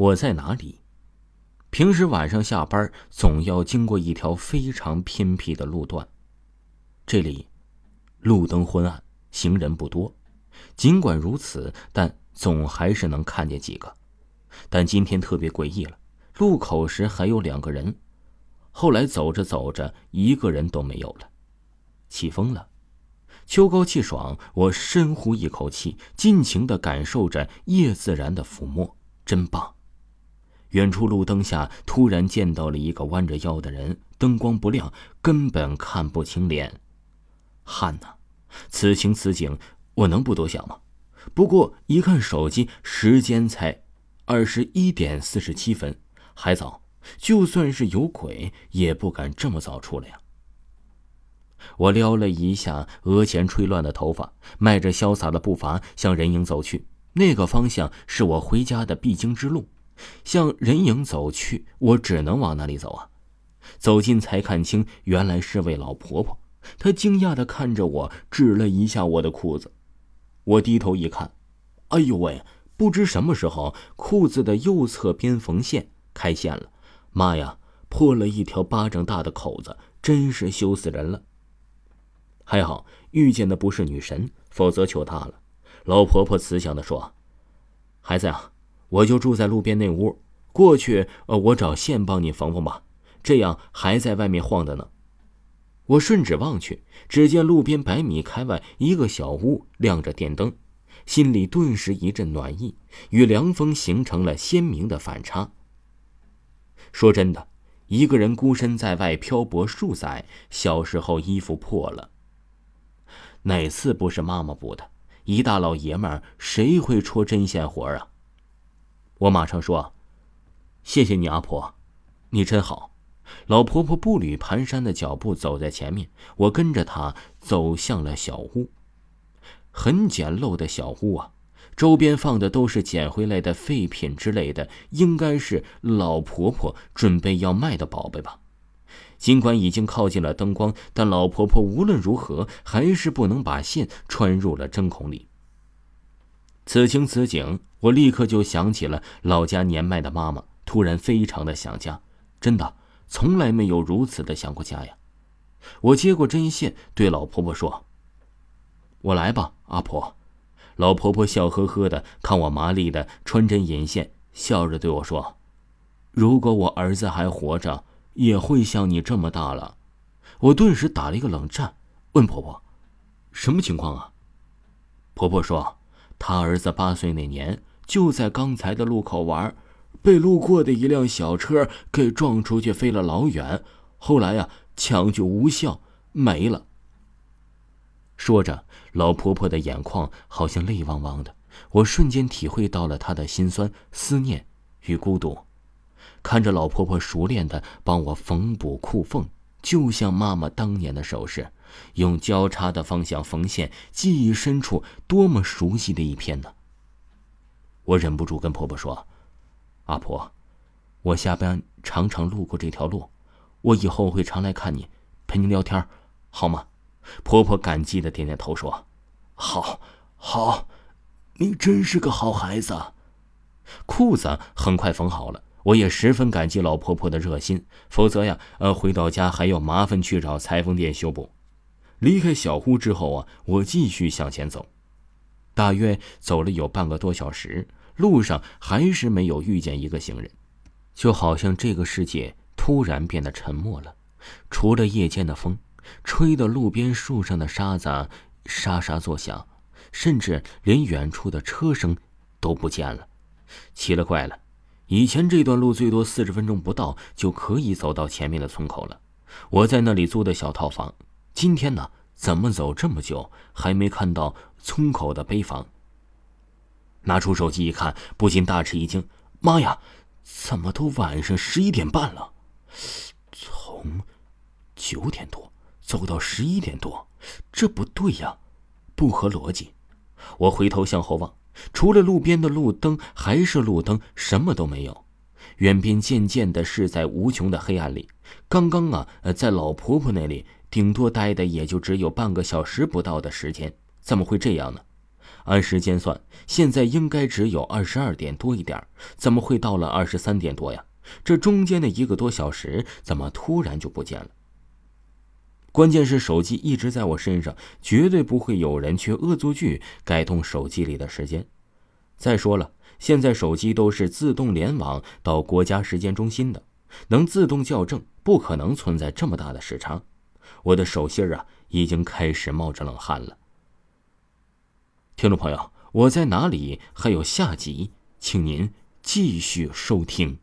我在哪里？平时晚上下班总要经过一条非常偏僻的路段，这里路灯昏暗，行人不多。尽管如此，但总还是能看见几个。但今天特别诡异了，路口时还有两个人，后来走着走着，一个人都没有了。起风了，秋高气爽，我深呼一口气，尽情的感受着夜自然的抚摸，真棒。远处路灯下，突然见到了一个弯着腰的人，灯光不亮，根本看不清脸。汗呐！此情此景，我能不多想吗？不过一看手机，时间才二十一点四十七分，还早。就算是有鬼，也不敢这么早出来呀。我撩了一下额前吹乱的头发，迈着潇洒的步伐向人影走去。那个方向是我回家的必经之路。向人影走去，我只能往那里走啊！走近才看清，原来是位老婆婆。她惊讶的看着我，指了一下我的裤子。我低头一看，哎呦喂！不知什么时候，裤子的右侧边缝线开线了。妈呀，破了一条巴掌大的口子，真是羞死人了。还好遇见的不是女神，否则糗大了。老婆婆慈祥的说：“孩子呀。”我就住在路边那屋，过去，呃，我找线帮你缝缝吧，这样还在外面晃的呢。我顺指望去，只见路边百米开外一个小屋亮着电灯，心里顿时一阵暖意，与凉风形成了鲜明的反差。说真的，一个人孤身在外漂泊数载，小时候衣服破了，哪次不是妈妈补的？一大老爷们儿，谁会戳针线活啊？我马上说：“谢谢你，阿婆，你真好。”老婆婆步履蹒跚的脚步走在前面，我跟着她走向了小屋。很简陋的小屋啊，周边放的都是捡回来的废品之类的，应该是老婆婆准备要卖的宝贝吧。尽管已经靠近了灯光，但老婆婆无论如何还是不能把线穿入了针孔里。此情此景，我立刻就想起了老家年迈的妈妈，突然非常的想家，真的从来没有如此的想过家呀。我接过针线，对老婆婆说：“我来吧，阿婆。”老婆婆笑呵呵的看我麻利的穿针引线，笑着对我说：“如果我儿子还活着，也会像你这么大了。”我顿时打了一个冷战，问婆婆：“什么情况啊？”婆婆说。他儿子八岁那年，就在刚才的路口玩，被路过的一辆小车给撞出去，飞了老远。后来呀，抢救无效，没了。说着，老婆婆的眼眶好像泪汪汪的，我瞬间体会到了她的心酸、思念与孤独。看着老婆婆熟练的帮我缝补裤缝，就像妈妈当年的手势。用交叉的方向缝线，记忆深处多么熟悉的一片呢？我忍不住跟婆婆说：“阿婆，我下班常常路过这条路，我以后会常来看你，陪你聊天，好吗？”婆婆感激的点点头说：“好，好，你真是个好孩子。”裤子很快缝好了，我也十分感激老婆婆的热心，否则呀，呃，回到家还要麻烦去找裁缝店修补。离开小屋之后啊，我继续向前走，大约走了有半个多小时，路上还是没有遇见一个行人，就好像这个世界突然变得沉默了，除了夜间的风，吹的路边树上的沙子沙沙作响，甚至连远处的车声都不见了。奇了怪了，以前这段路最多四十分钟不到就可以走到前面的村口了，我在那里租的小套房。今天呢，怎么走这么久还没看到村口的碑房？拿出手机一看，不禁大吃一惊：“妈呀，怎么都晚上十一点半了？从九点多走到十一点多，这不对呀，不合逻辑。”我回头向后望，除了路边的路灯还是路灯，什么都没有。远边渐渐的是在无穷的黑暗里。刚刚啊，在老婆婆那里。顶多待的也就只有半个小时不到的时间，怎么会这样呢？按时间算，现在应该只有二十二点多一点，怎么会到了二十三点多呀？这中间的一个多小时，怎么突然就不见了？关键是手机一直在我身上，绝对不会有人去恶作剧改动手机里的时间。再说了，现在手机都是自动联网到国家时间中心的，能自动校正，不可能存在这么大的时差。我的手心啊，已经开始冒着冷汗了。听众朋友，我在哪里？还有下集，请您继续收听。